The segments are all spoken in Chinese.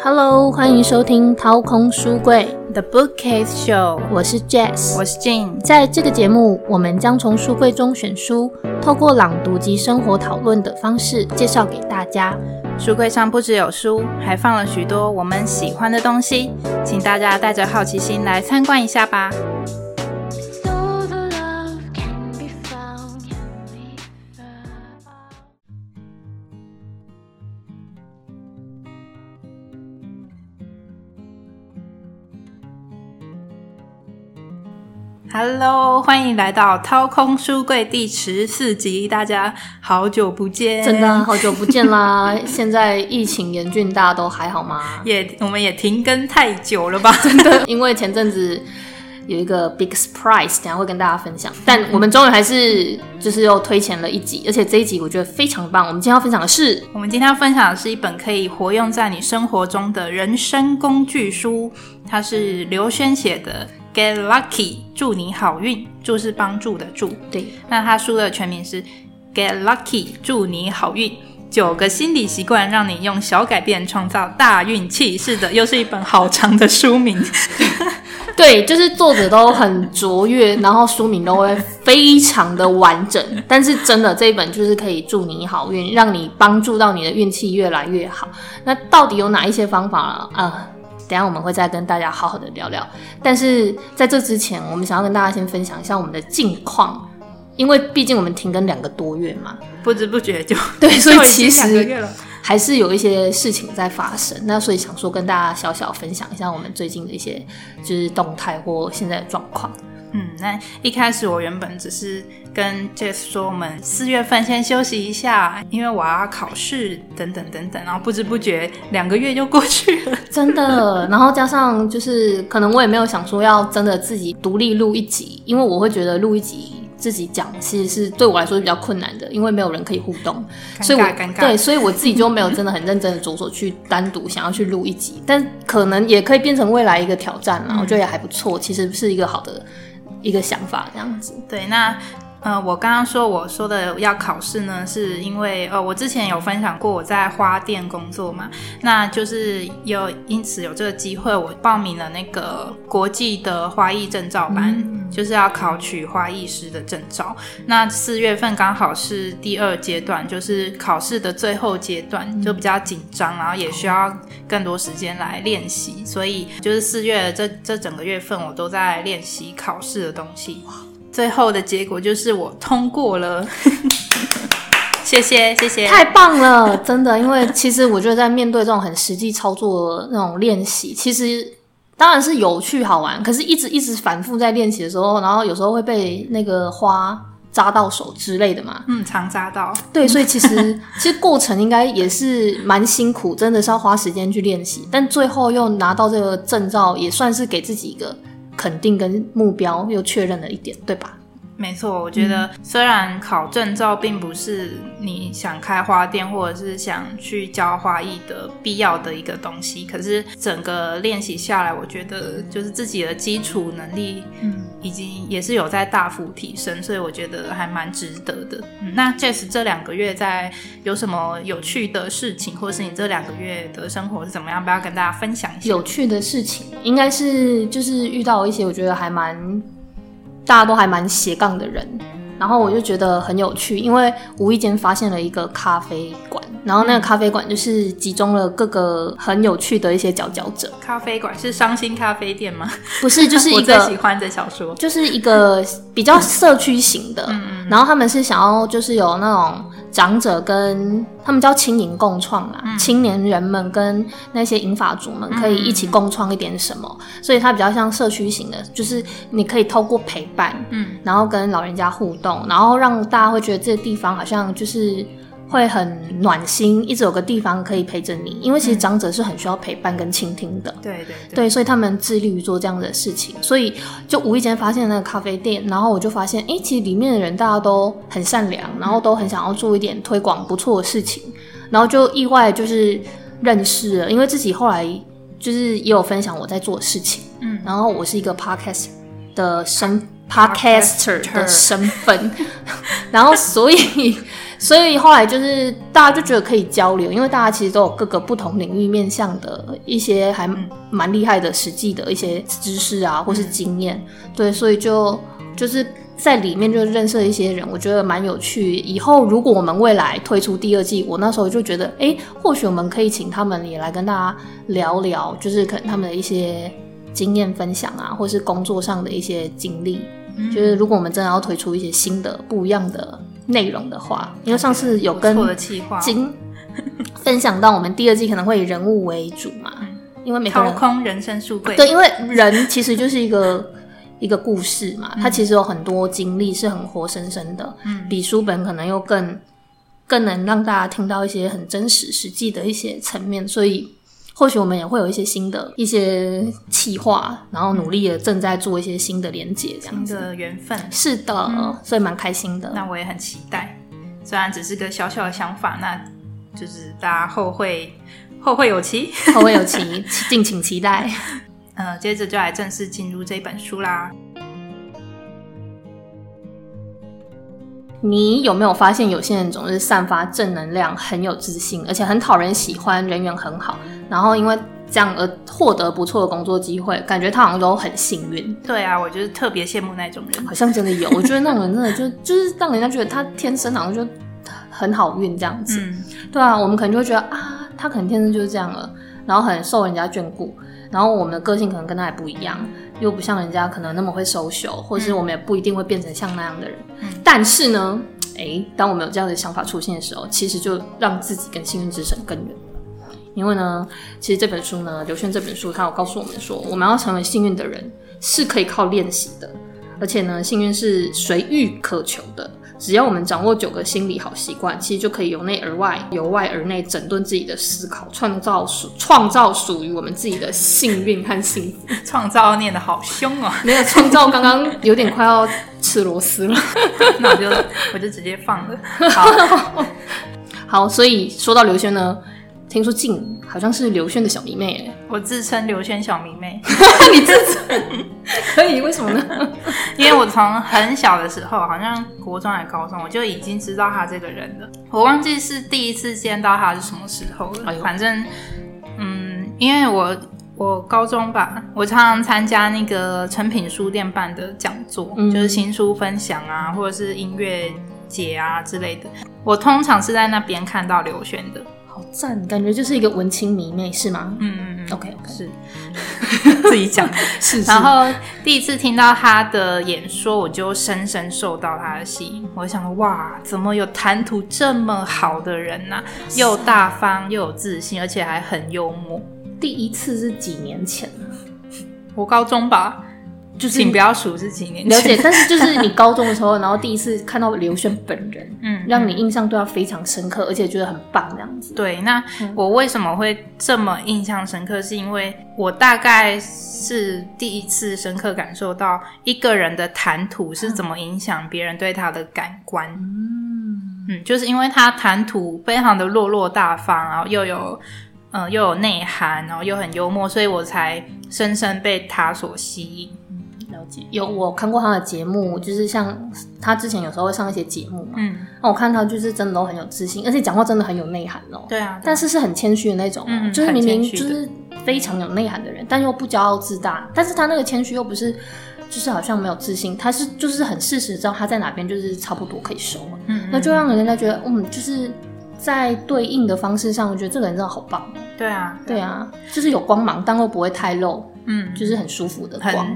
Hello，欢迎收听掏空书柜 The Bookcase Show，我是 Jess，我是 Jane。在这个节目，我们将从书柜中选书，透过朗读及生活讨论的方式介绍给大家。书柜上不只有书，还放了许多我们喜欢的东西，请大家带着好奇心来参观一下吧。Hello，欢迎来到掏空书柜第十四集，大家好久不见，真的好久不见啦！现在疫情严峻，大家都还好吗？也，我们也停更太久了吧？真的，因为前阵子有一个 big surprise，等下会跟大家分享。但我们终于还是就是又推前了一集，而且这一集我觉得非常棒。我们今天要分享的是，我们今天要分享的是一本可以活用在你生活中的人生工具书，它是刘轩写的。Get lucky，祝你好运。祝是帮助的祝。对，那他书的全名是 Get lucky，祝你好运。九个心理习惯，让你用小改变创造大运气。是的，又是一本好长的书名。对，就是作者都很卓越，然后书名都会非常的完整。但是真的这一本就是可以祝你好运，让你帮助到你的运气越来越好。那到底有哪一些方法呢？啊？等下我们会再跟大家好好的聊聊，但是在这之前，我们想要跟大家先分享一下我们的近况，因为毕竟我们停更两个多月嘛，不知不觉就 对，所以其实还是有一些事情在发生。那所以想说跟大家小小分享一下我们最近的一些就是动态或现在的状况。嗯，那一开始我原本只是跟 Jess 说，我们四月份先休息一下，因为我要考试等等等等，然后不知不觉两个月就过去了，真的。然后加上就是可能我也没有想说要真的自己独立录一集，因为我会觉得录一集自己讲其实是对我来说是比较困难的，因为没有人可以互动，所以我对，所以我自己就没有真的很认真的着手去单独想要去录一集，但可能也可以变成未来一个挑战了，我觉得也还不错，其实是一个好的。一个想法这样子，对，那呃，我刚刚说我说的要考试呢，是因为呃，我之前有分享过我在花店工作嘛，那就是有因此有这个机会，我报名了那个国际的花艺证照班，就是要考取花艺师的证照。那四月份刚好是第二阶段，就是考试的最后阶段，就比较紧张，然后也需要更多时间来练习，所以就是四月这这整个月份我都在练习考试的东西。最后的结果就是我通过了，谢谢谢谢，太棒了，真的。因为其实我觉得在面对这种很实际操作的那种练习，其实当然是有趣好玩，可是一直一直反复在练习的时候，然后有时候会被那个花扎到手之类的嘛，嗯，常扎到。对，所以其实其实过程应该也是蛮辛苦，真的是要花时间去练习，但最后又拿到这个证照，也算是给自己一个。肯定跟目标又确认了一点，对吧？没错，我觉得虽然考证照并不是你想开花店或者是想去教花艺的必要的一个东西，可是整个练习下来，我觉得就是自己的基础能力，嗯，已经也是有在大幅提升，所以我觉得还蛮值得的。那 Jess 这两个月在有什么有趣的事情，或者是你这两个月的生活是怎么样？不要跟大家分享一下。有趣的事情，应该是就是遇到一些我觉得还蛮。大家都还蛮斜杠的人，然后我就觉得很有趣，因为无意间发现了一个咖啡馆，然后那个咖啡馆就是集中了各个很有趣的一些佼佼者。咖啡馆是伤心咖啡店吗？不是，就是一个 喜欢的小说，就是一个比较社区型的，然后他们是想要就是有那种。长者跟他们叫青银共创啦，青年人们跟那些银发族们可以一起共创一点什么，所以它比较像社区型的，就是你可以透过陪伴，嗯，然后跟老人家互动，然后让大家会觉得这个地方好像就是。会很暖心，一直有个地方可以陪着你，因为其实长者是很需要陪伴跟倾听的。对对对，所以他们致力于做这样的事情，所以就无意间发现那个咖啡店，然后我就发现，哎，其实里面的人大家都很善良，然后都很想要做一点推广不错的事情，然后就意外就是认识了，因为自己后来就是也有分享我在做的事情，嗯，然后我是一个 podcast 的身 podcaster 的身份，然后所以。所以后来就是大家就觉得可以交流，因为大家其实都有各个不同领域面向的一些还蛮厉害的实际的一些知识啊，或是经验。对，所以就就是在里面就认识了一些人，我觉得蛮有趣。以后如果我们未来推出第二季，我那时候就觉得，哎，或许我们可以请他们也来跟大家聊聊，就是可能他们的一些经验分享啊，或是工作上的一些经历。就是如果我们真的要推出一些新的不一样的内容的话，因为上次有跟金分享到，我们第二季可能会以人物为主嘛，因为每个人掏空人生书柜，对，因为人其实就是一个 一个故事嘛，它其实有很多经历是很活生生的，嗯，比书本可能又更更能让大家听到一些很真实实际的一些层面，所以。或许我们也会有一些新的一些企划，然后努力的正在做一些新的连接，这样子的缘分是的，所以蛮开心的。那我也很期待，虽然只是个小小的想法，那就是大家后会后会有期，后会有期，敬请期待。呃，接着就来正式进入这本书啦。你有没有发现，有些人总是散发正能量，很有自信，而且很讨人喜欢，人缘很好，然后因为这样而获得不错的工作机会，感觉他好像都很幸运。对啊，我就是特别羡慕那种人，好像真的有。我觉得那种人真的就就是让人家觉得他天生好像就很好运这样子。嗯，对啊，我们可能就会觉得啊，他可能天生就是这样了，然后很受人家眷顾。然后我们的个性可能跟他也不一样，又不像人家可能那么会收手，或是我们也不一定会变成像那样的人。但是呢，诶，当我们有这样的想法出现的时候，其实就让自己跟幸运之神更远。因为呢，其实这本书呢，刘轩这本书，他有告诉我们说，我们要成为幸运的人是可以靠练习的，而且呢，幸运是随遇可求的。只要我们掌握九个心理好习惯，其实就可以由内而外、由外而内整顿自己的思考，创造属创造属于我们自己的幸运和幸福。创造念的好凶哦！没有创造，刚刚有点快要吃螺丝了，那我就我就直接放了。好，好，所以说到刘轩呢。听说静好像是刘轩的小迷妹，我自称刘轩小迷妹，你自称可以？为什么呢？因为我从很小的时候，好像国中还高中，我就已经知道他这个人了。我忘记是第一次见到他是什么时候了。反正，嗯，因为我我高中吧，我常常参加那个成品书店办的讲座，就是新书分享啊，或者是音乐节啊之类的。我通常是在那边看到刘轩的。赞，感觉就是一个文青迷妹，是吗？嗯嗯嗯，OK，是 自己讲 是。然后第一次听到他的演说，我就深深受到他的吸引。我想，哇，怎么有谈吐这么好的人呢？又大方又有自信，而且还很幽默。第一次是几年前呢？我高中吧。就是请不要数是几年了解，但是就是你高中的时候，然后第一次看到刘轩本人，嗯，让你印象对他非常深刻，而且觉得很棒这样子。对，那我为什么会这么印象深刻？是因为我大概是第一次深刻感受到一个人的谈吐是怎么影响别人对他的感官。嗯嗯，就是因为他谈吐非常的落落大方，然后又有嗯又有内涵，然后又很幽默，所以我才深深被他所吸引。有我看过他的节目，就是像他之前有时候会上一些节目嘛，嗯，那我看他就是真的都很有自信，而且讲话真的很有内涵哦。对啊，但是是很谦虚的那种，就是明明就是非常有内涵的人，但又不骄傲自大。但是他那个谦虚又不是，就是好像没有自信，他是就是很事实知道他在哪边就是差不多可以收了，嗯，那就让人家觉得，嗯，就是在对应的方式上，我觉得这个人真的好棒。对啊，对啊，就是有光芒，但又不会太露，嗯，就是很舒服的光。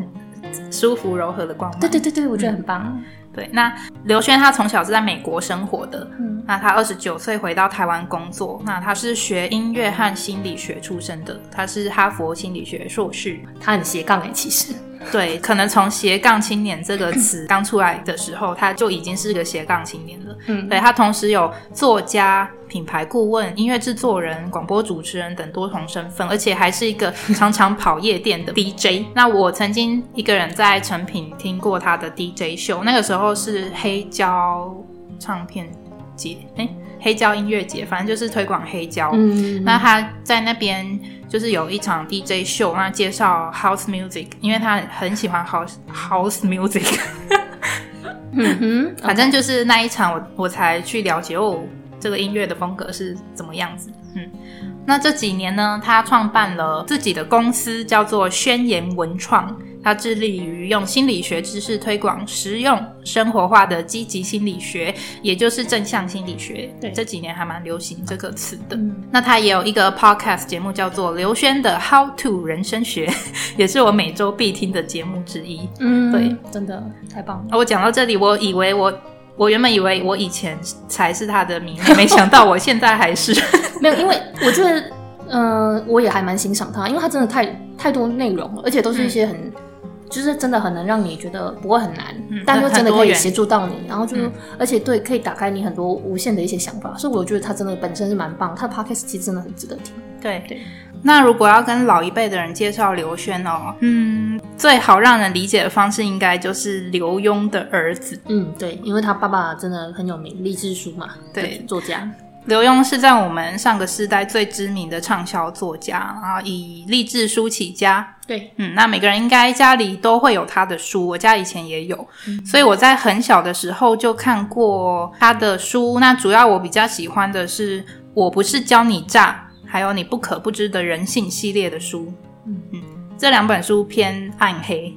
舒服柔和的光芒，对对对对，我觉得很棒。对，那刘轩他从小是在美国生活的，嗯，那他二十九岁回到台湾工作，那他是学音乐和心理学出身的，他是哈佛心理学硕士，他很斜杠哎，其实。对，可能从斜杠青年这个词 刚出来的时候，他就已经是个斜杠青年了。嗯，对他同时有作家、品牌顾问、音乐制作人、广播主持人等多重身份，而且还是一个常常跑夜店的 DJ。那我曾经一个人在成品听过他的 DJ 秀，那个时候是黑胶唱片节，哎，黑胶音乐节，反正就是推广黑胶。嗯，那他在那边。就是有一场 DJ 秀，那介绍 House Music，因为他很喜欢 House House Music。嗯哼，反正就是那一场我我才去了解哦，这个音乐的风格是怎么样子。嗯，那这几年呢，他创办了自己的公司，叫做宣言文创。他致力于用心理学知识推广实用生活化的积极心理学，也就是正向心理学。对，这几年还蛮流行这个词的。那他也有一个 podcast 节目，叫做刘轩的 How to 人生学，也是我每周必听的节目之一。嗯，对，真的太棒了。我讲到这里，我以为我我原本以为我以前才是他的迷妹，没想到我现在还是 没有，因为我觉得，嗯，我也还蛮欣赏他，因为他真的太太多内容了，而且都是一些很。就是真的很能让你觉得不会很难，但又真的可以协助到你，然后就而且对可以打开你很多无限的一些想法，所以我觉得他真的本身是蛮棒，他的 podcast 其实真的很值得听。对对，那如果要跟老一辈的人介绍刘轩哦，嗯，最好让人理解的方式应该就是刘墉的儿子。嗯，对，因为他爸爸真的很有名，励志书嘛，对，作家。刘墉是在我们上个世代最知名的畅销作家，然后以励志书起家。对，嗯，那每个人应该家里都会有他的书，我家以前也有，所以我在很小的时候就看过他的书。那主要我比较喜欢的是《我不是教你诈》，还有《你不可不知的人性》系列的书。这两本书偏暗黑，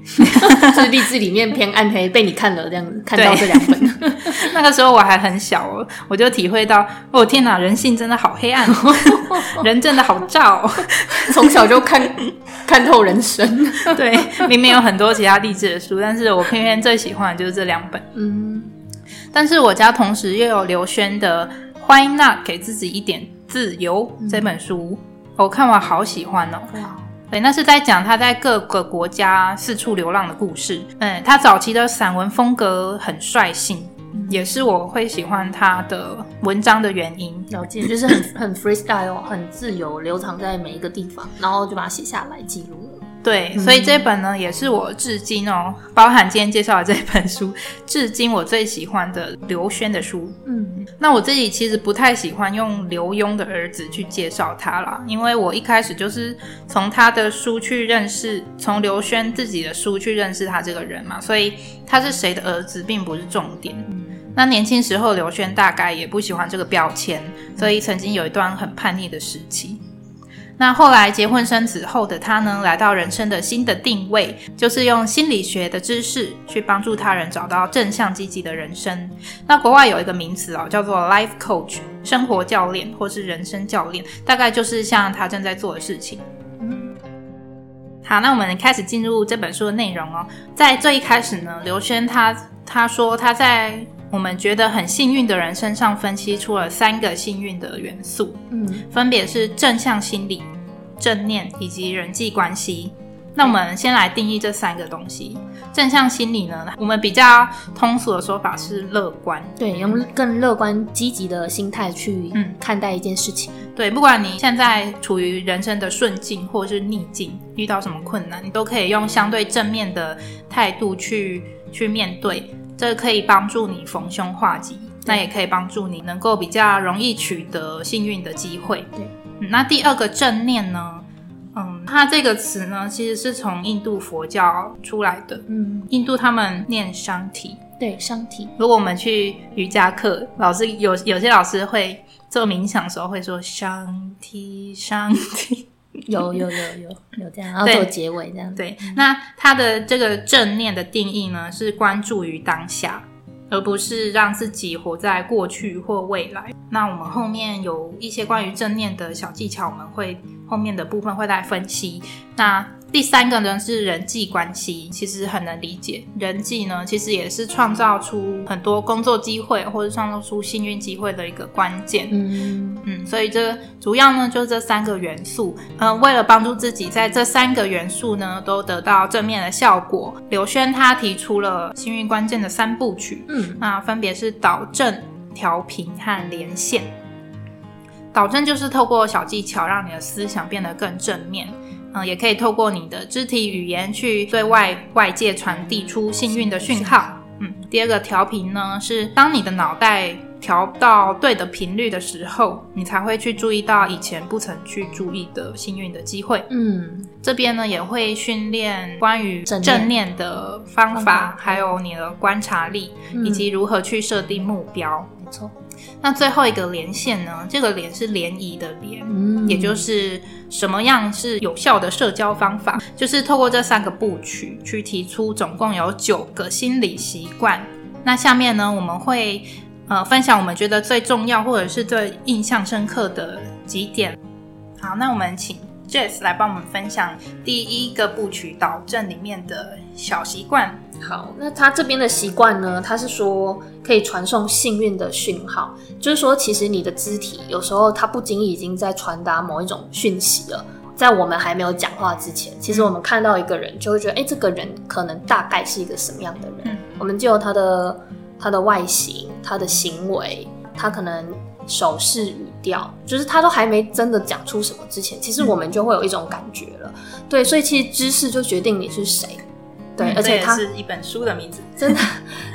是励志里面偏暗黑，被你看了这样子看到这两本。那个时候我还很小，我就体会到，哦天哪，人性真的好黑暗，人真的好炸，从小就看看透人生。对，明明有很多其他励志的书，但是我偏偏最喜欢的就是这两本。嗯，但是我家同时又有刘轩的《Why Not 给自己一点自由》这本书，我看完好喜欢哦。对，那是在讲他在各个国家四处流浪的故事。嗯，他早期的散文风格很率性，也是我会喜欢他的文章的原因。了解，就是很很 freestyle，很自由，流淌在每一个地方，然后就把它写下来记录了。对，所以这本呢也是我至今哦，包含今天介绍的这本书，至今我最喜欢的刘轩的书。嗯，那我自己其实不太喜欢用刘墉的儿子去介绍他啦，因为我一开始就是从他的书去认识，从刘轩自己的书去认识他这个人嘛，所以他是谁的儿子并不是重点。那年轻时候刘轩大概也不喜欢这个标签，所以曾经有一段很叛逆的时期。那后来结婚生子后的他呢，来到人生的新的定位，就是用心理学的知识去帮助他人找到正向积极的人生。那国外有一个名词哦，叫做 life coach，生活教练或是人生教练，大概就是像他正在做的事情。好，那我们开始进入这本书的内容哦。在最一开始呢，刘轩他他说他在。我们觉得很幸运的人身上分析出了三个幸运的元素，嗯，分别是正向心理、正念以及人际关系。那我们先来定义这三个东西。正向心理呢，我们比较通俗的说法是乐观，对，用更乐观、积极的心态去看待一件事情。对，不管你现在处于人生的顺境或是逆境，遇到什么困难，你都可以用相对正面的态度去去面对。这可以帮助你逢凶化吉，那也可以帮助你能够比较容易取得幸运的机会。对，那第二个正念呢？嗯，它这个词呢，其实是从印度佛教出来的。嗯，印度他们念商体，对，商体。如果我们去瑜伽课，老师有有些老师会做冥想的时候会说商体，商体。有有有有有这样，然后做结尾这样。对，那他的这个正念的定义呢，是关注于当下，而不是让自己活在过去或未来。那我们后面有一些关于正念的小技巧，我们会后面的部分会来分析。那第三个呢是人际关系，其实很能理解。人际呢，其实也是创造出很多工作机会或者创造出幸运机会的一个关键。嗯嗯，所以这主要呢就是这三个元素。嗯，为了帮助自己在这三个元素呢都得到正面的效果，刘轩他提出了幸运关键的三部曲。嗯，那分别是导正、调频和连线。导正就是透过小技巧让你的思想变得更正面。嗯，也可以透过你的肢体语言去对外外界传递出幸运的讯号。嗯，第二个调频呢，是当你的脑袋调到对的频率的时候，你才会去注意到以前不曾去注意的幸运的机会。嗯，这边呢也会训练关于正念的方方法法，还有你的观察力，嗯以及如何去设定目标。没错，那最后一个连线呢？这个连是联谊的联，嗯也就是什么样是有效的社交方法，就是透过这三个部曲去提出总共有九个心理习惯。那下面呢，我们会呃分享我们觉得最重要或者是最印象深刻的几点。好，那我们请 Jess 来帮我们分享第一个部曲导正里面的小习惯。好，那他这边的习惯呢？他是说可以传送幸运的讯号，就是说，其实你的肢体有时候它不经意已经在传达某一种讯息了。在我们还没有讲话之前，其实我们看到一个人，就会觉得，哎、这个人可能大概是一个什么样的人？嗯我们就有他的他的外形、他的行为，他可能手势、语调，就是他都还没真的讲出什么之前，其实我们就会有一种感觉了。对，所以其实知识就决定你是谁。对，嗯而且它是一本书的名字。真的，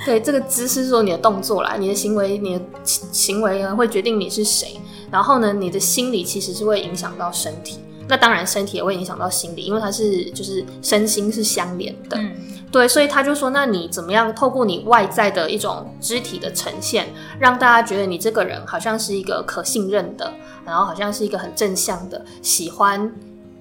对这个姿势是说你的动作啦，你的行为，你的行行为呢会决定你是谁。然后呢，你的心理其实是会影响到身体，那当然身体也会影响到心理，因为它是就是身心是相连的。嗯对，所以他就说，那你怎么样透过你外在的一种肢体的呈现，让大家觉得你这个人好像是一个可信任的，然后好像是一个很正向的，喜欢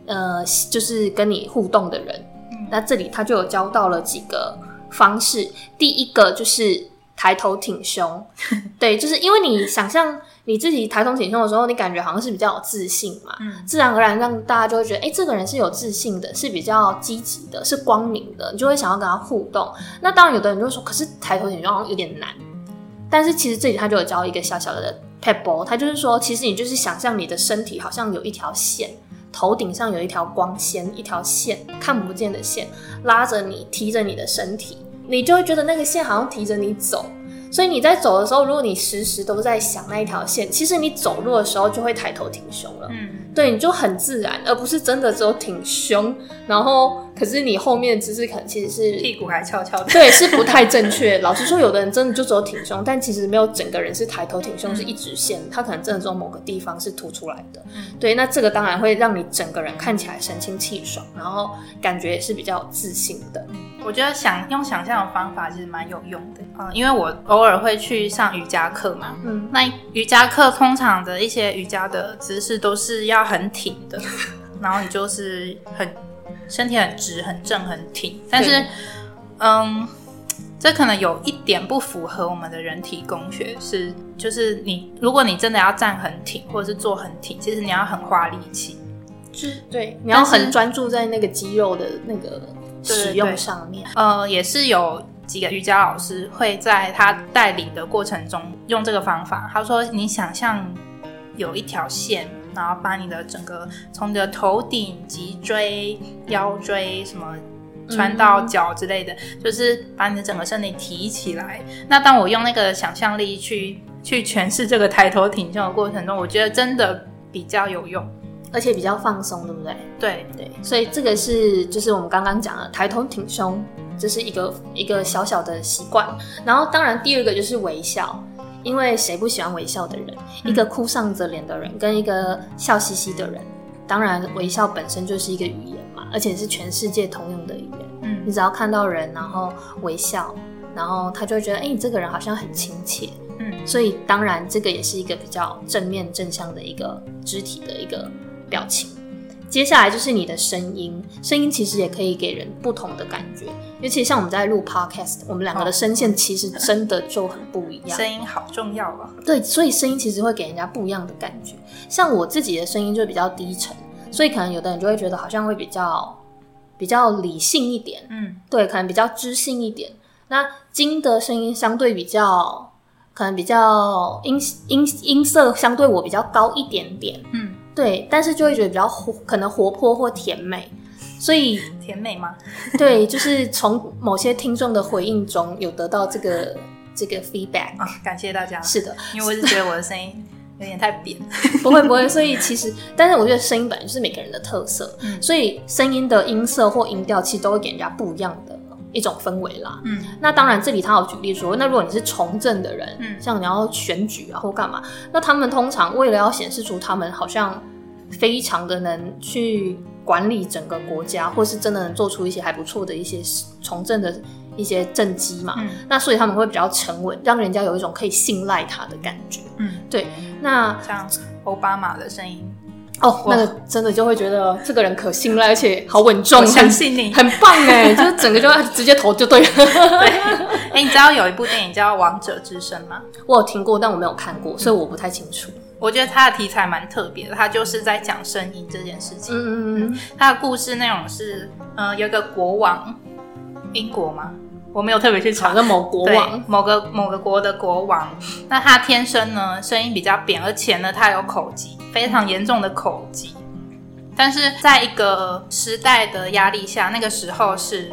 呃就是跟你互动的人。那这里他就有教到了几个方式，第一个就是抬头挺胸，对，就是因为你想象你自己抬头挺胸的时候，你感觉好像是比较有自信嘛，嗯自然而然让大家就会觉得，哎、这个人是有自信的，是比较积极的，是光明的，你就会想要跟他互动。那当然，有的人就说，可是抬头挺胸好像有点难。但是其实这里他就有教一个小小的 pebble，他就是说，其实你就是想象你的身体好像有一条线，头顶上有一条光纤，一条线看不见的线拉着你，提着你的身体，你就会觉得那个线好像提着你走。所以你在走的时候，如果你时时都在想那一条线，其实你走路的时候就会抬头挺胸了。嗯对，你就很自然，而不是真的只有挺胸，然后可是你后面的姿势可能其实是屁股还翘翘的。对，是不太正确。老实说，有的人真的就只有挺胸，但其实没有整个人是抬头挺胸，是一直线，他可能真的只有某个地方是凸出来的。嗯对，那这个当然会让你整个人看起来神清气爽，然后感觉也是比较有自信的。我觉得想用想象的方法其实蛮有用的，嗯，因为我偶尔会去上瑜伽课嘛，嗯，那瑜伽课通常的一些瑜伽的姿势都是要很挺的，然后你就是很身体很直、很正、很挺，但是，嗯，这可能有一点不符合我们的人体工学，是就是你如果你真的要站很挺，或者是坐很挺，其实你要很花力气，就是对，你要很专注在那个肌肉的那个使用对上面。呃，也是有几个瑜伽老师会在他带领的过程中用这个方法。他说，你想象有一条线，然后把你的整个从你的头顶、脊椎、腰椎什么。穿到脚之类的，就是把你的整个身体提起来。那当我用那个想象力去去诠释这个抬头挺胸的过程中，我觉得真的比较有用。而且比较放松，对不对？对，对，所以这个是就是我们刚刚讲的抬头挺胸，这是一个一个小小的习惯。然后当然第二个就是微笑，因为谁不喜欢微笑的人？一个哭丧着脸的人跟一个笑嘻嘻的人，当然微笑本身就是一个语言嘛，而且是全世界通用的语言。嗯你只要看到人，然后微笑，然后他就会觉得，哎、你这个人好像很亲切。嗯所以当然这个也是一个比较正面正向的一个肢体的一个表情。接下来就是你的声音，声音其实也可以给人不同的感觉。尤其像我们在录 podcast，我们两个的声线其实真的就很不一样。声音好重要啊。对，所以声音其实会给人家不一样的感觉。像我自己的声音就比较低沉，所以可能有的人就会觉得好像会比较比较理性一点，嗯对，可能比较知性一点。那金的声音相对比较，可能比较音音音色相对我比较高一点点，嗯，对，但是就会觉得比较活，可能活泼或甜美。所以，甜美吗？对，就是从某些听众的回应中有得到这个这个 feedback。啊，感谢大家。是的，因为我是觉得我的声音有点太扁。不会不会，所以其实，但是我觉得声音本来就是每个人的特色，嗯所以声音的音色或音调其实都会给人家不一样的一种氛围啦。嗯，那当然，这里他有举例说，那如果你是从政的人，嗯，像你要选举啊或干嘛，那他们通常为了要显示出他们好像非常的能去管理整个国家，或是真的能做出一些还不错的一些从政的一些政绩嘛，嗯，那所以他们会比较沉稳，让人家有一种可以信赖他的感觉。嗯，对。那像奥巴马的声音。哦，那个真的就会觉得这个人可信赖，而且好稳重，相信你，很棒哎，就是整个就直接投就对了。对，哎，你知道有一部电影叫《王者之声》吗？我有听过，但我没有看过，所以我不太清楚。我觉得他的题材蛮特别的，它就是在讲声音这件事情。嗯嗯嗯，它的故事内容是，呃，有一个国王，英国吗？我没有特别去查，个某国王，某个某个国的国王，那他天生呢声音比较扁，而且呢他有口疾，非常严重的口疾。但是在一个时代的压力下，那个时候是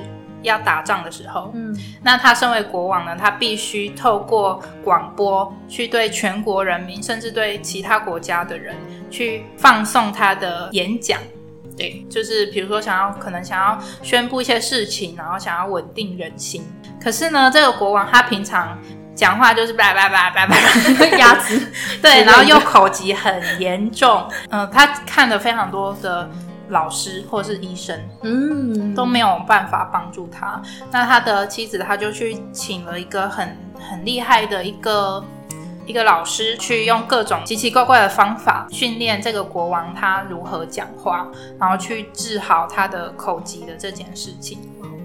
要打仗的时候，嗯，那他身为国王呢，他必须透过广播去对全国人民，甚至对其他国家的人去放送他的演讲。对，就是比如说想要可能想要宣布一些事情，然后想要稳定人心。可是呢，这个国王他平常讲话就是叭叭叭叭叭鸭子，对，然后又口疾很严重。嗯，他看了非常多的老师或是医生，嗯，都没有办法帮助他。那他的妻子他就去请了一个很很厉害的一个。一个老师去用各种奇奇怪怪的方法训练这个国王，他如何讲话，然后去治好他的口疾的这件事情。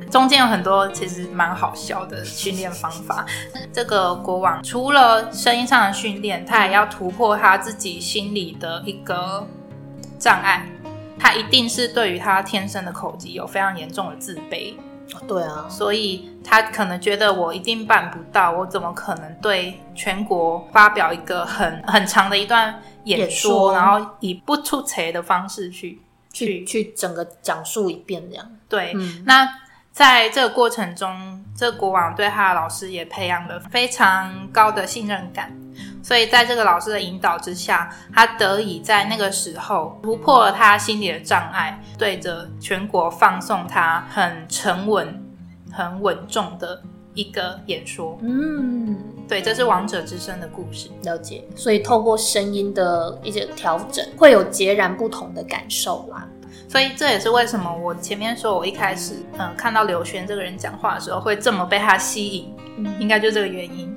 中间有很多其实蛮好笑的训练方法。这个国王除了声音上的训练，他也要突破他自己心里的一个障碍。他一定是对于他天生的口疾有非常严重的自卑。对啊，所以他可能觉得我一定办不到，我怎么可能对全国发表一个很 很长的一段演说，然后以不出彩的方式去去去整个讲述一遍这样？对，那在这个过程中，这国王对他的老师也培养了非常高的信任感。所以，在这个老师的引导之下，他得以在那个时候突破了他心里的障碍，对着全国放送他很沉稳、很稳重的一个演说。嗯，对，这是王者之声的故事。了解。所以，透过声音的一些调整，会有截然不同的感受啦。所以这也是为什么我前面说我一开始嗯看到刘璇这个人讲话的时候会这么被他吸引，应该就这个原因。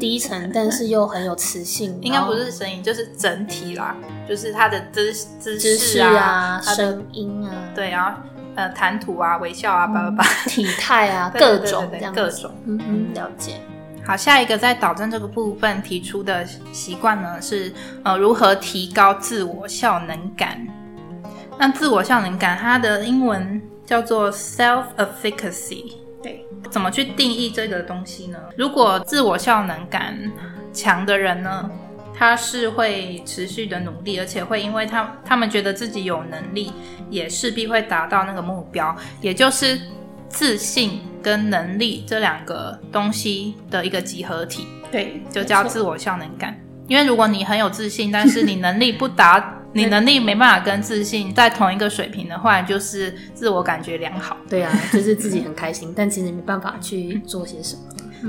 低沉，但是又很有磁性。应该不是声音，就是整体啦，就是他的姿姿势啊，声音啊，对，然后呃谈吐啊，微笑啊，叭叭叭，体态啊，各种各种，嗯嗯，了解。好，下一个在导正这个部分提出的习惯呢是呃如何提高自我效能感。那自我效能感，它的英文叫做 self-efficacy。对，怎么去定义这个东西呢？如果自我效能感强的人呢，他是会持续的努力，而且会因为他他们觉得自己有能力，也势必会达到那个目标，也就是自信跟能力这两个东西的一个集合体。对，就叫自我效能感。因为如果你很有自信，但是你能力不达。你能力没办法跟自信在同一个水平的话，就是自我感觉良好。对啊，就是自己很开心，但其实没办法去做些什么。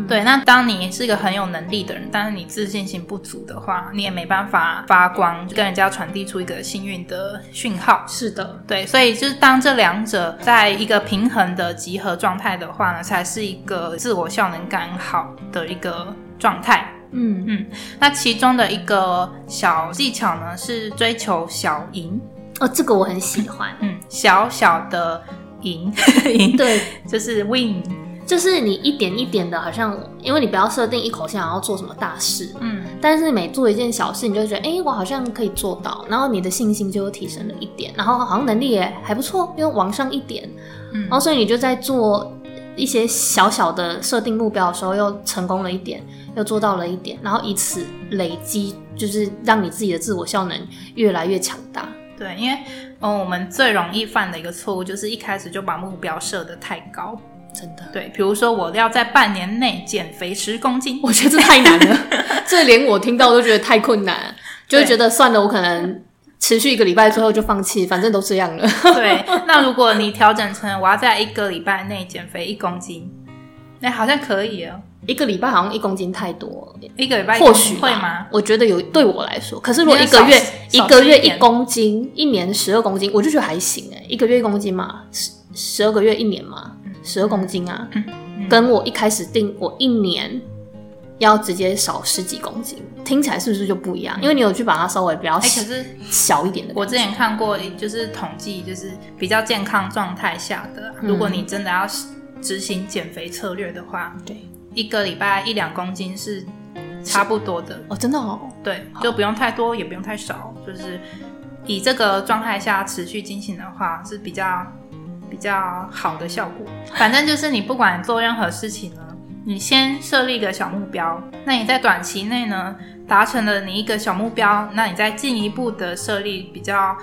对，那当你是一个很有能力的人，但是你自信心不足的话，你也没办法发光，跟人家传递出一个幸运的讯号。是的，对，所以就是当这两者在一个平衡的集合状态的话呢，才是一个自我效能感好的一个状态。嗯。嗯，那其中的一个小技巧呢，是追求小赢。哦，这个我很喜欢。嗯，小小的赢。赢，对，就是 win，就是你一点一点的，好像因为你不要设定一口气想要做什么大事，嗯，但是每做一件小事，你就觉得哎，我好像可以做到，然后你的信心就提升了一点，然后好像能力也还不错，又往上一点，嗯，然后所以你就在做一些小小的设定目标的时候，又成功了一点。又做到了一点，然后以此累积，就是让你自己的自我效能越来越强大。对，因为嗯，我们最容易犯的一个错误就是一开始就把目标设得太高。真的，对，比如说我要在半年内减肥十公斤，我觉得这太难了，这连我听到都觉得太困难，就会觉得算了，我可能持续一个礼拜之后就放弃，反正都这样了。对，那如果你调整成我要在一个礼拜内减肥一公斤，那好像可以哦。一个礼拜好像一公斤太多，一个礼拜或许会吗？我觉得有对我来说，可是如果一个月一个月一公斤，一年十二公斤，我就觉得还行哎。一个月一公斤嘛，十十二个月一年嘛，十二公斤啊，跟我一开始定我一年要直接少十几公斤，听起来是不是就不一样？因为你有去把它稍微比较小一点的。我之前看过，就是统计，就是比较健康状态下的，如果你真的要执行减肥策略的话，对。一个礼拜一两公斤是差不多的哦，真的哦，对，就不用太多，也不用太少，就是以这个状态下持续进行的话是比较比较好的效果。反正就是你不管做任何事情呢，你先设立一个小目标，那你在短期内呢达成了你一个小目标，那你再进一步的设立比较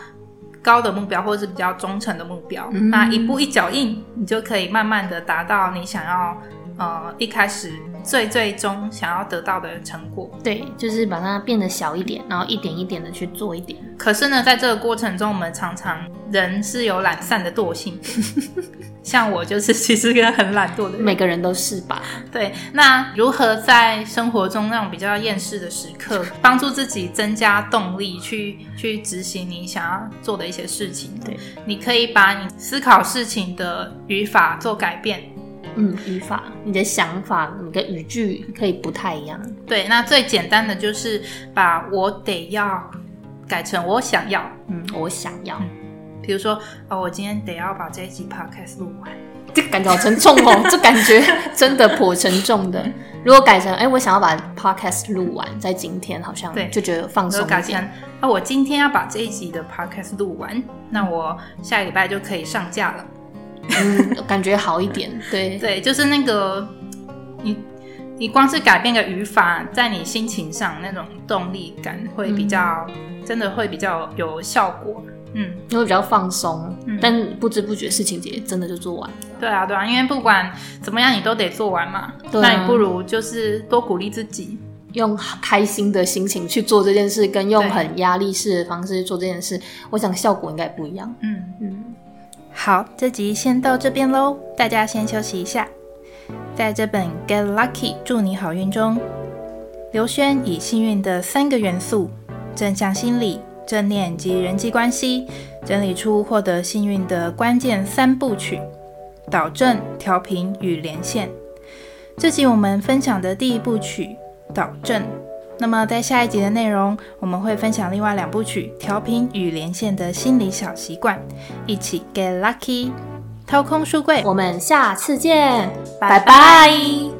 高的目标，或者是比较忠诚的目标，那一步一脚印，你就可以慢慢的达到你想要。呃，一开始最最终想要得到的成果，对，就是把它变得小一点，然后一点一点的去做一点。可是呢，在这个过程中，我们常常人是有懒散的惰性，像我就是其实一个很懒惰的人，每个人都是吧？对。那如何在生活中那种比较厌世的时刻，帮助自己增加动力，去去执行你想要做的一些事情？对，你可以把你思考事情的语法做改变。嗯，语法，你的想法，你的语句可以不太一样。对，那最简单的就是把我得要改成我想要。嗯，我想要。比如说，哦，我今天得要把这一集 podcast 录完。这感觉好沉重哦，这感觉真的颇沉重的。如果改成，哎，我想要把 podcast 录完，在今天好像就觉得放松改成，啊，我今天要把这一集的 podcast 录完，那我下个礼拜就可以上架了。嗯，感觉好一点。对对，就是那个你，你光是改变个语法，在你心情上那种动力感会比较，真的会比较有效果。嗯，因为比较放松，但不知不觉事情也真的就做完。对啊，对啊，因为不管怎么样，你都得做完嘛。那你不如就是多鼓励自己，用开心的心情去做这件事，跟用很压力式的方式做这件事，我想效果应该不一样。嗯嗯。好，这集先到这边喽，大家先休息一下。在这本《Get Lucky》祝你好运中，刘轩以幸运的三个元素——正向心理、正念及人际关系，整理出获得幸运的关键三部曲：导正、调频与连线。这集我们分享的第一部曲——导正。那么，在下一集的内容，我们会分享另外两部曲调频与连线的心理小习惯，一起 get lucky，掏空书柜。我们下次见，拜拜。